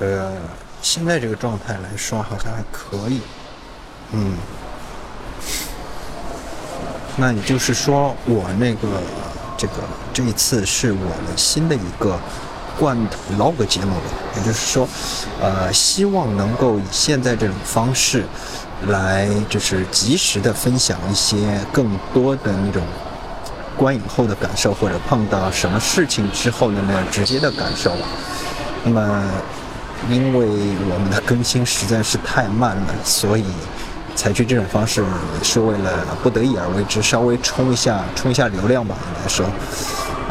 呃，现在这个状态来说好像还可以，嗯。那也就是说，我那个这个这一次是我的新的一个罐头 log 节目吧，也就是说，呃，希望能够以现在这种方式来，就是及时的分享一些更多的那种观影后的感受，或者碰到什么事情之后的那样直接的感受。那么，因为我们的更新实在是太慢了，所以。采取这种方式是为了不得已而为之，稍微冲一下冲一下流量吧，应该说，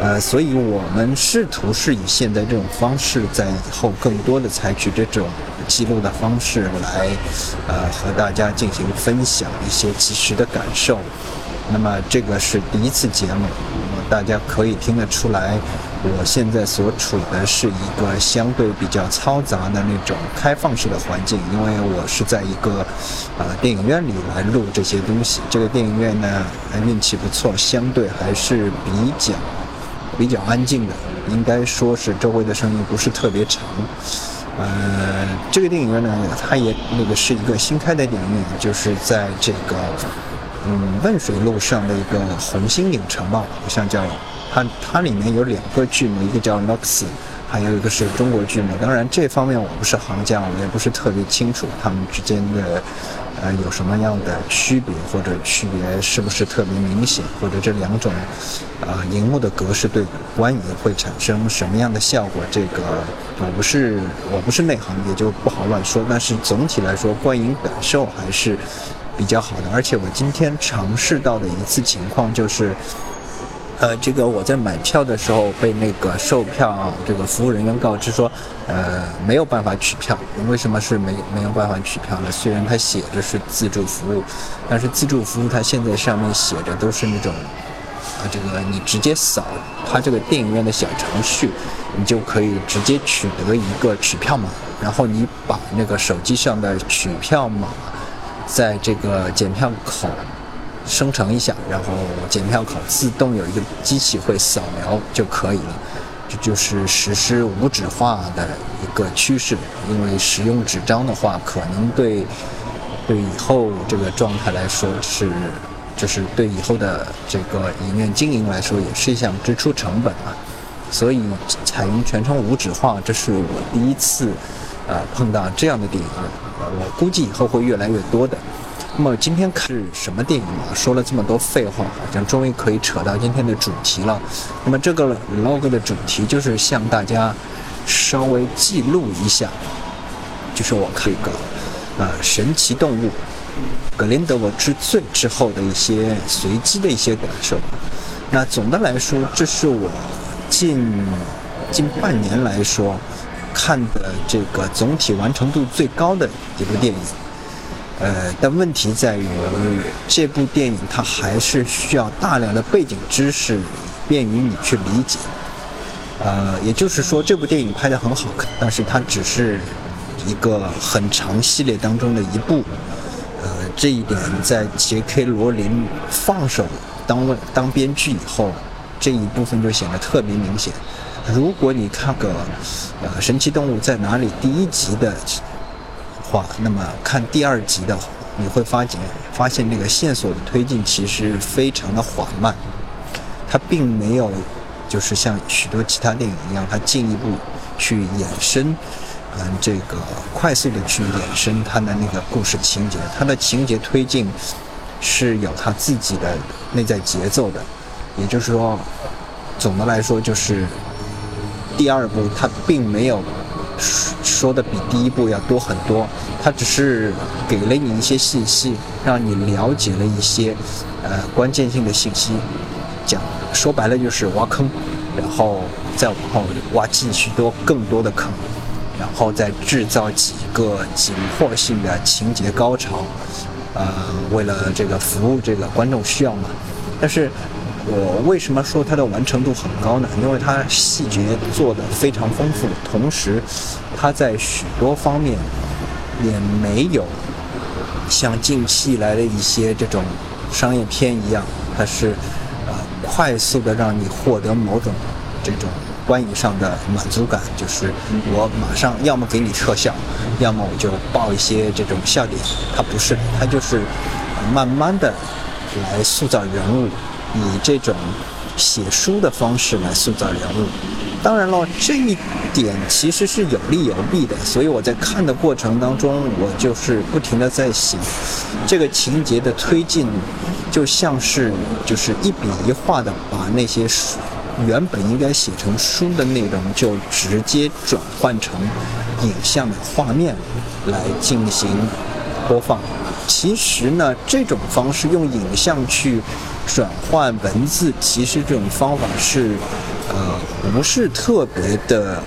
呃，所以我们试图是以现在这种方式，在以后更多的采取这种记录的方式来，呃，和大家进行分享一些及时的感受。那么这个是第一次节目，大家可以听得出来，我现在所处的是一个相对比较嘈杂的那种开放式的环境，因为我是在一个呃电影院里来录这些东西。这个电影院呢，运气不错，相对还是比较比较安静的，应该说是周围的声音不是特别长。呃，这个电影院呢，它也那个是一个新开的电影院，就是在这个。嗯，汶水路上的一个红星影城吧，好像叫它。它里面有两个剧目，一个叫 Nox，还有一个是中国剧目。当然，这方面我不是行家，我也不是特别清楚他们之间的呃有什么样的区别，或者区别是不是特别明显，或者这两种啊荧幕的格式对比观影会产生什么样的效果？这个我不是我不是内行，也就不好乱说。但是总体来说，观影感受还是。比较好的，而且我今天尝试到的一次情况就是，呃，这个我在买票的时候被那个售票这个服务人员告知说，呃，没有办法取票。为什么是没没有办法取票呢？虽然它写着是自助服务，但是自助服务它现在上面写着都是那种，啊，这个你直接扫它这个电影院的小程序，你就可以直接取得一个取票码，然后你把那个手机上的取票码。在这个检票口生成一下，然后检票口自动有一个机器会扫描就可以了。这就是实施无纸化的一个趋势。因为使用纸张的话，可能对对以后这个状态来说是，就是对以后的这个影院经营来说也是一项支出成本嘛。所以采用全程无纸化，这是我第一次呃碰到这样的电影。我估计以后会越来越多的。那么今天看是什么电影啊？说了这么多废话，好像终于可以扯到今天的主题了。那么这个 log 的主题就是向大家稍微记录一下，就是我看一个呃神奇动物格林德沃之最之后的一些随机的一些感受。那总的来说，这是我近近半年来说。看的这个总体完成度最高的一部电影，呃，但问题在于这部电影它还是需要大量的背景知识，便于你去理解。呃，也就是说，这部电影拍得很好看，但是它只是一个很长系列当中的一部。呃，这一点在杰克罗琳放手当当编剧以后，这一部分就显得特别明显。如果你看个呃《神奇动物在哪里》第一集的话，那么看第二集的话，你会发现发现那个线索的推进其实非常的缓慢，它并没有就是像许多其他电影一样，它进一步去衍生，嗯，这个快速的去衍生它的那个故事情节，它的情节推进是有它自己的内在节奏的，也就是说，总的来说就是。第二部它并没有说的比第一部要多很多，它只是给了你一些信息，让你了解了一些呃关键性的信息。讲说白了就是挖坑，然后再往后挖继续多更多的坑，然后再制造几个紧迫性的情节高潮，呃，为了这个服务这个观众需要嘛。但是。我为什么说它的完成度很高呢？因为它细节做得非常丰富，同时它在许多方面也没有像近期来的一些这种商业片一样，它是呃快速的让你获得某种这种观影上的满足感，就是我马上要么给你特效，要么我就爆一些这种笑点。它不是，它就是慢慢的来塑造人物，以这种写书的方式来塑造人物。当然了，这一点其实是有利有弊的，所以我在看的过程当中，我就是不停的在想，这个情节的推进，就像是就是一笔一画的把那些书原本应该写成书的内容，就直接转换成影像的画面来进行播放。其实呢，这种方式用影像去转换文字，其实这种方法是。呃，不是特别的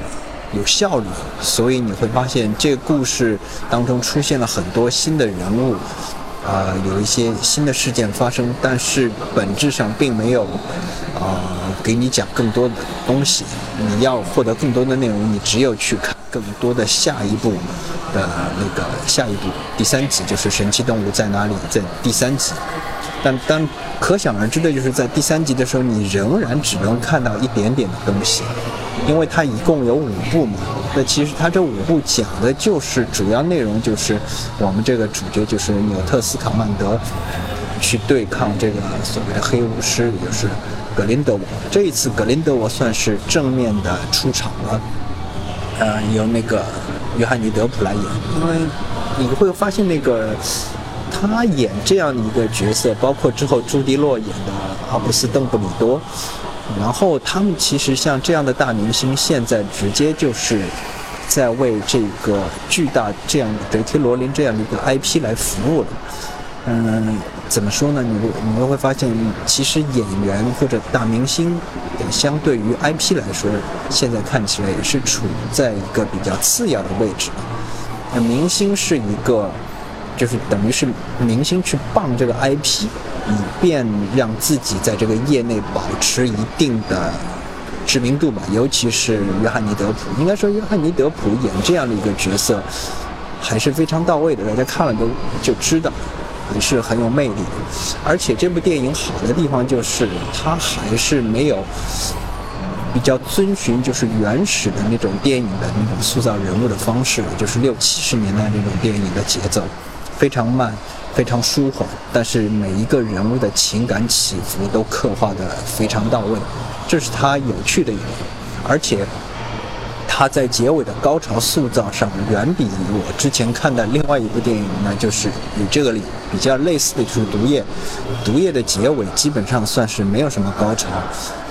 有效率，所以你会发现这个故事当中出现了很多新的人物，啊，有一些新的事件发生，但是本质上并没有，啊，给你讲更多的东西。你要获得更多的内容，你只有去看更多的下一步的那个下一步第三集，就是神奇动物在哪里，在第三集。但但可想而知的就是在第三集的时候，你仍然只能看到一点点的东西，因为它一共有五部嘛。那其实它这五部讲的就是主要内容就是我们这个主角就是纽特斯卡曼德去对抗这个所谓的黑巫师，也就是格林德沃。这一次格林德沃算是正面的出场了，呃，由那个约翰尼德普来演，因为你会发现那个。他演这样的一个角色，包括之后朱迪洛演的阿布斯·邓布利多，然后他们其实像这样的大明星，现在直接就是在为这个巨大这样的 J.K. 罗琳这样的一个 IP 来服务了。嗯，怎么说呢？你你会发现，其实演员或者大明星，相对于 IP 来说，现在看起来也是处在一个比较次要的位置。那明星是一个。就是等于是明星去傍这个 IP，以便让自己在这个业内保持一定的知名度吧。尤其是约翰尼德普，应该说约翰尼德普演这样的一个角色还是非常到位的，大家看了都就知道，还是很有魅力的。而且这部电影好的地方就是它还是没有比较遵循就是原始的那种电影的那种塑造人物的方式，就是六七十年代那种电影的节奏。非常慢，非常舒缓，但是每一个人物的情感起伏都刻画的非常到位，这是它有趣的一点。而且，它在结尾的高潮塑造上，远比我之前看的另外一部电影呢，就是与这个里比较类似的，就是《毒液》。《毒液》的结尾基本上算是没有什么高潮，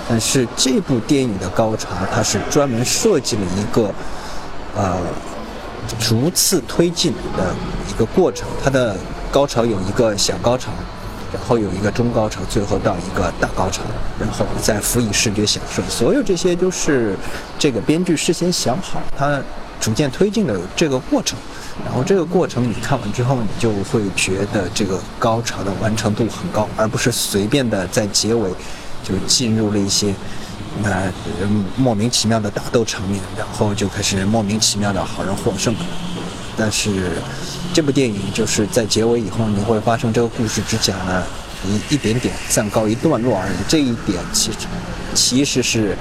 但是这部电影的高潮，它是专门设计了一个，呃。逐次推进的一个过程，它的高潮有一个小高潮，然后有一个中高潮，最后到一个大高潮，然后再辅以视觉享受。所有这些都是这个编剧事先想好，他逐渐推进的这个过程。然后这个过程你看完之后，你就会觉得这个高潮的完成度很高，而不是随便的在结尾就进入了一些。呃，莫名其妙的打斗场面，然后就开始莫名其妙的好人获胜。但是，这部电影就是在结尾以后，你会发生这个故事只讲了一一点点，暂告一段落而已。这一点其实其实是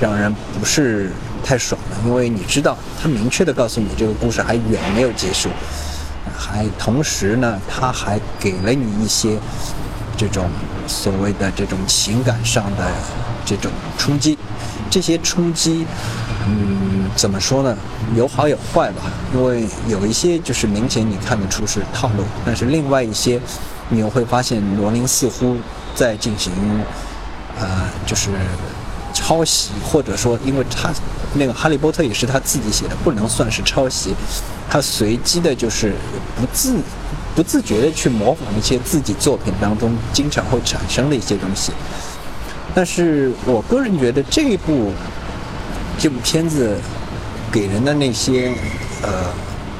让人不是太爽的，因为你知道，他明确的告诉你这个故事还远没有结束，还同时呢，他还给了你一些这种所谓的这种情感上的。这种冲击，这些冲击，嗯，怎么说呢？有好有坏吧。因为有一些就是明显你看得出是套路，但是另外一些，你又会发现罗琳似乎在进行，呃，就是抄袭，或者说，因为他那个《哈利波特》也是他自己写的，不能算是抄袭，他随机的，就是不自不自觉的去模仿一些自己作品当中经常会产生的一些东西。但是我个人觉得这一部这部片子给人的那些呃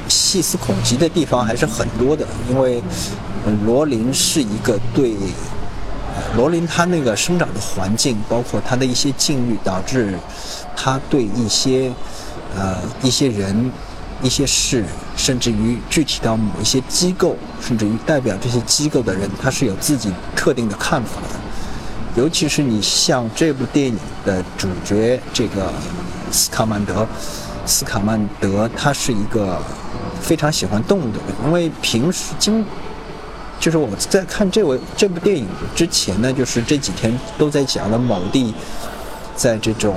细思恐极的地方还是很多的，因为罗琳是一个对罗琳他那个生长的环境，包括他的一些境遇，导致他对一些呃一些人、一些事，甚至于具体到某一些机构，甚至于代表这些机构的人，他是有自己特定的看法的。尤其是你像这部电影的主角这个斯卡曼德，斯卡曼德他是一个非常喜欢动物的人，因为平时经就是我在看这位这部电影之前呢，就是这几天都在讲的某地在这种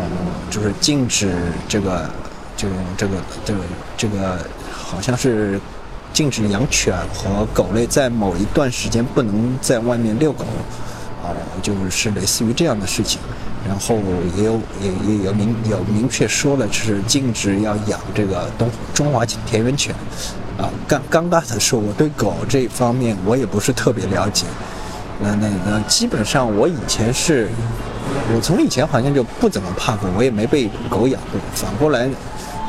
就是禁止这个这种这个这个这个好像是。禁止养犬和狗类在某一段时间不能在外面遛狗，啊，就是类似于这样的事情。然后也有也也有明有明确说了，是禁止要养这个东中华田园犬。啊，尴尴尬的是，我对狗这方面我也不是特别了解。那那那基本上我以前是，我从以前好像就不怎么怕狗，我也没被狗咬过。反过来，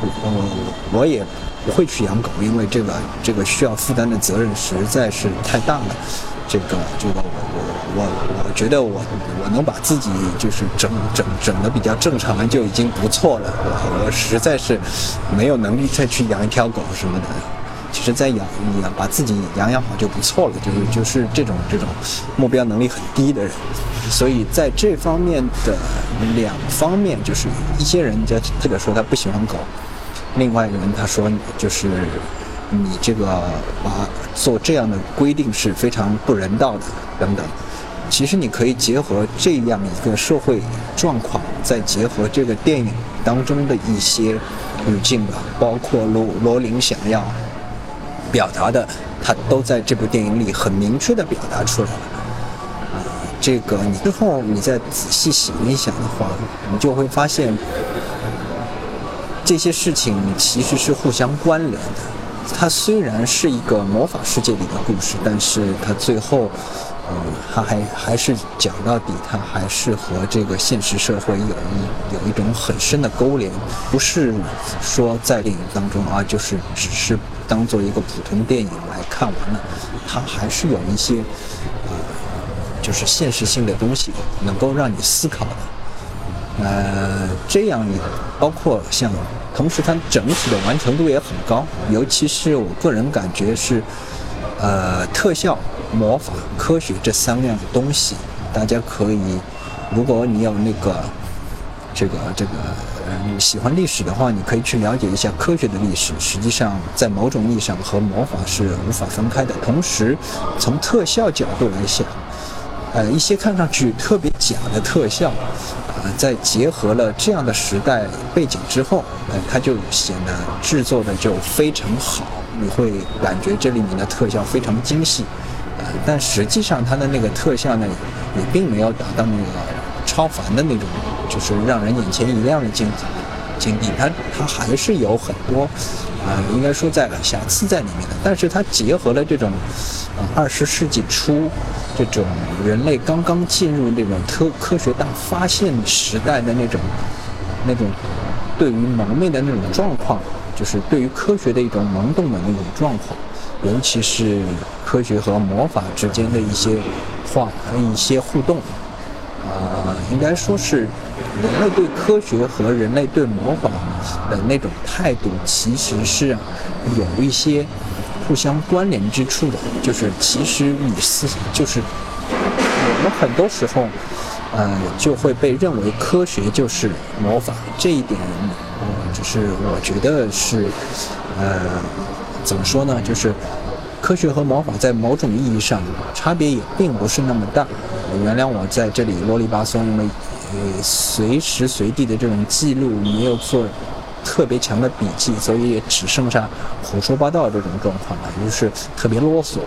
我我也。不会去养狗，因为这个这个需要负担的责任实在是太大了。这个这个我我我我觉得我我能把自己就是整整整的比较正常就已经不错了。我实在是没有能力再去养一条狗什么的。其实再养养把自己养养好就不错了。就是就是这种这种目标能力很低的人，所以在这方面的两方面，就是一些人家这个说他不喜欢狗。另外一个人他说，就是你这个把做这样的规定是非常不人道的等等。其实你可以结合这样一个社会状况，再结合这个电影当中的一些语境吧，包括罗罗琳想要表达的，他都在这部电影里很明确的表达出来了。啊，这个你之后你再仔细想一想的话，你就会发现。这些事情其实是互相关联的。它虽然是一个魔法世界里的故事，但是它最后，嗯，它还还是讲到底，它还是和这个现实社会有一有一种很深的勾连。不是说在电影当中啊，就是只是当做一个普通电影来看完了，它还是有一些，呃，就是现实性的东西能够让你思考的。呃，这样也包括像，同时它整体的完成度也很高，尤其是我个人感觉是，呃，特效、魔法、科学这三样东西，大家可以，如果你有那个，这个这个，嗯，喜欢历史的话，你可以去了解一下科学的历史。实际上，在某种意义上和魔法是无法分开的。同时，从特效角度来想，呃，一些看上去特别假的特效啊。在结合了这样的时代背景之后，呃，它就显得制作的就非常好，你会感觉这里面的特效非常精细，呃，但实际上它的那个特效呢，也并没有达到那个超凡的那种，就是让人眼前一亮的境境地，它它还是有很多，啊，应该说在了瑕疵在里面的，但是它结合了这种，呃，二十世纪初。这种人类刚刚进入那种科科学大发现时代的那种那种对于蒙昧的那种状况，就是对于科学的一种懵懂的那种状况，尤其是科学和魔法之间的一些话和一些互动，啊，应该说是人类对科学和人类对魔法的那种态度，其实是有一些。互相关联之处的，就是其实你思就是我们很多时候，呃，就会被认为科学就是魔法，这一点，嗯，就是我觉得是，呃，怎么说呢？就是科学和魔法在某种意义上差别也并不是那么大。原谅我在这里啰里吧嗦，因为呃随时随地的这种记录没有做。特别强的笔记，所以也只剩下胡说八道这种状况了，就是特别啰嗦。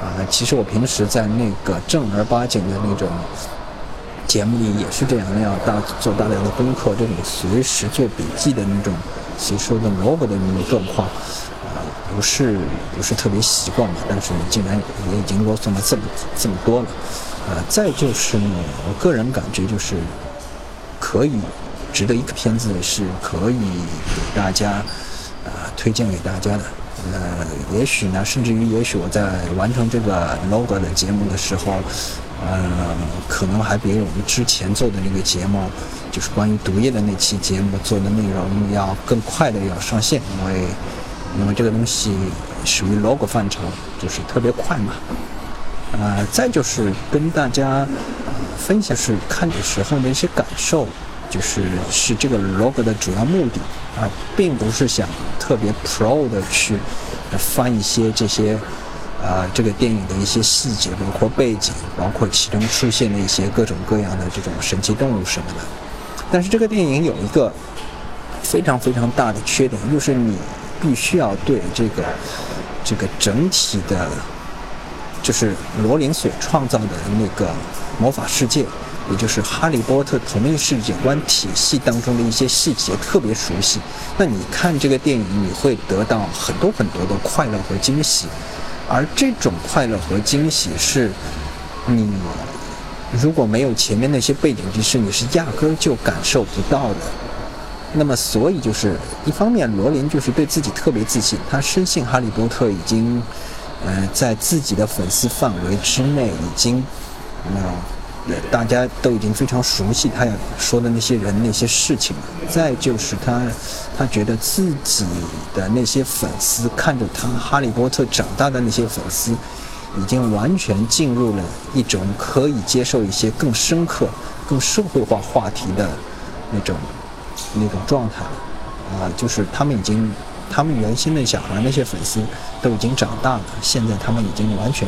啊，其实我平时在那个正儿八经的那种节目里也是这样，要大做大量的功课，这种随时做笔记的那种吸收的萝卜的那种状况，啊，不是不是特别习惯嘛。但是你竟然也已经啰嗦了这么这么多了，啊，再就是呢，我个人感觉就是可以。值得一个片子是可以给大家，呃，推荐给大家的。呃，也许呢，甚至于也许我在完成这个 logo 的节目的时候，呃，可能还比我们之前做的那个节目，就是关于毒液的那期节目做的内容要更快的要上线，因为因为这个东西属于 logo 范畴，就是特别快嘛。呃，再就是跟大家。分享是看的时候的一些感受，就是是这个 log 的主要目的啊，并不是想特别 pro 的去翻一些这些啊这个电影的一些细节，包括背景，包括其中出现的一些各种各样的这种神奇动物什么的。但是这个电影有一个非常非常大的缺点，就是你必须要对这个这个整体的。就是罗琳所创造的那个魔法世界，也就是哈利波特同一世界观体系当中的一些细节特别熟悉。那你看这个电影，你会得到很多很多的快乐和惊喜，而这种快乐和惊喜是你如果没有前面那些背景知识，你是压根儿就感受不到的。那么，所以就是一方面，罗琳就是对自己特别自信，他深信哈利波特已经。呃，在自己的粉丝范围之内，已经，呃，大家都已经非常熟悉他要说的那些人、那些事情了。再就是他，他觉得自己的那些粉丝看着他哈利波特长大的那些粉丝，已经完全进入了一种可以接受一些更深刻、更社会化话题的那种那种状态了啊，就是他们已经。他们原先的小孩那些粉丝都已经长大了，现在他们已经完全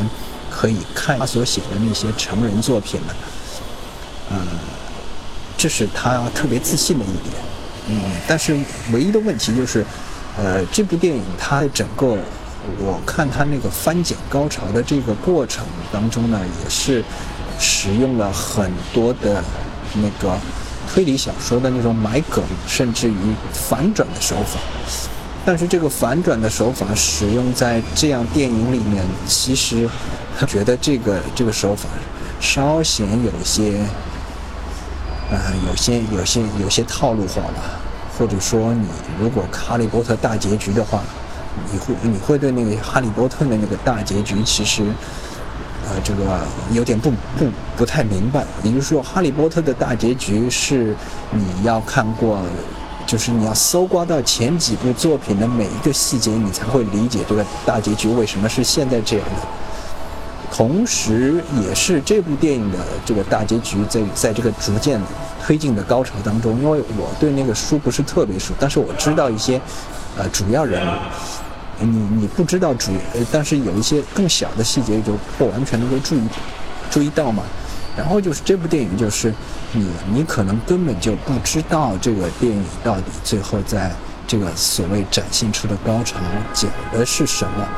可以看他所写的那些成人作品了。嗯，这是他特别自信的一点。嗯，但是唯一的问题就是，呃，这部电影它整个，我看它那个翻剪高潮的这个过程当中呢，也是使用了很多的那个推理小说的那种买梗，甚至于反转的手法。但是这个反转的手法使用在这样电影里面，其实觉得这个这个手法稍显有些，呃，有些有些有些套路化了。或者说，你如果哈利波特大结局的话，你会你会对那个哈利波特的那个大结局，其实，呃，这个有点不不不太明白。也就是说，哈利波特的大结局是你要看过。就是你要搜刮到前几部作品的每一个细节，你才会理解这个大结局为什么是现在这样的。同时，也是这部电影的这个大结局在在这个逐渐推进的高潮当中。因为我对那个书不是特别熟，但是我知道一些呃主要人物。你你不知道主，但是有一些更小的细节就不完全能够注意注意到嘛。然后就是这部电影就是。你你可能根本就不知道这个电影到底最后在这个所谓展现出的高潮讲的是什么，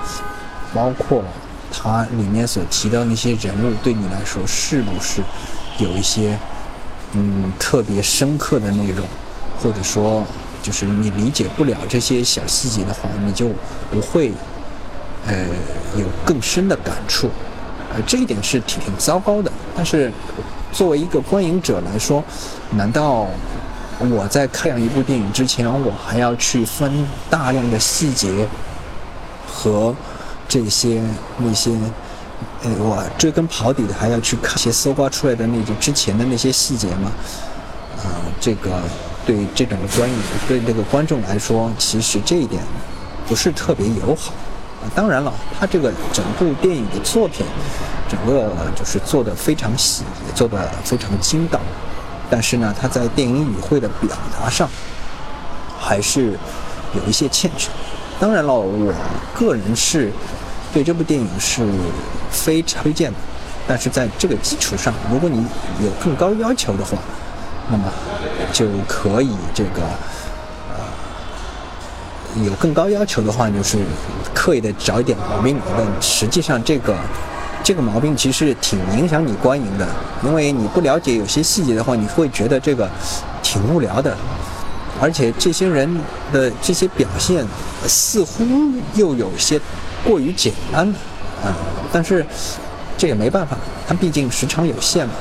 包括它里面所提到那些人物对你来说是不是有一些嗯特别深刻的内容，或者说就是你理解不了这些小细节的话，你就不会呃有更深的感触，呃这一点是挺挺糟糕的，但是。作为一个观影者来说，难道我在看一部电影之前，我还要去分大量的细节和这些那些，呃，我追根刨底的还要去看一些搜刮出来的那种之前的那些细节吗？啊，这个对这种观影对这个观众来说，其实这一点不是特别友好。当然了，他这个整部电影的作品。整个就是做的非常细，也做的非常精到，但是呢，他在电影语汇的表达上还是有一些欠缺。当然了，我个人是对这部电影是非常推荐的，但是在这个基础上，如果你有更高要求的话，那么就可以这个有更高要求的话，就是刻意的找一点毛病，但实际上这个。这个毛病其实挺影响你观影的，因为你不了解有些细节的话，你会觉得这个挺无聊的，而且这些人的这些表现似乎又有些过于简单，啊，但是这也没办法，它毕竟时长有限嘛。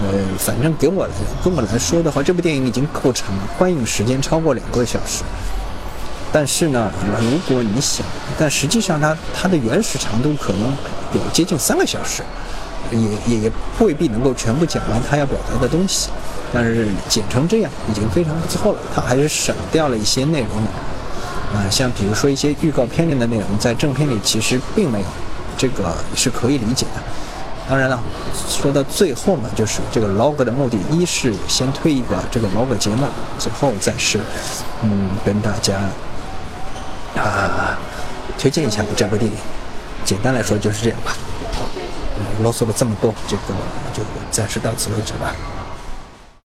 呃，反正给我跟我来说的话，这部电影已经够长了，观影时间超过两个小时。但是呢，如果你想，但实际上它它的原始长度可能有接近三个小时，也也未必能够全部讲完它要表达的东西。但是剪成这样已经非常不错了，它还是省掉了一些内容的。啊，像比如说一些预告片里的内容，在正片里其实并没有，这个是可以理解的。当然了，说到最后呢，就是这个 log 的目的，一是先推一个这个 log 节目，最后再是，嗯，跟大家啊推荐一下这部电影。简单来说就是这样吧。啰嗦了这么多，这个就暂时到此为止吧。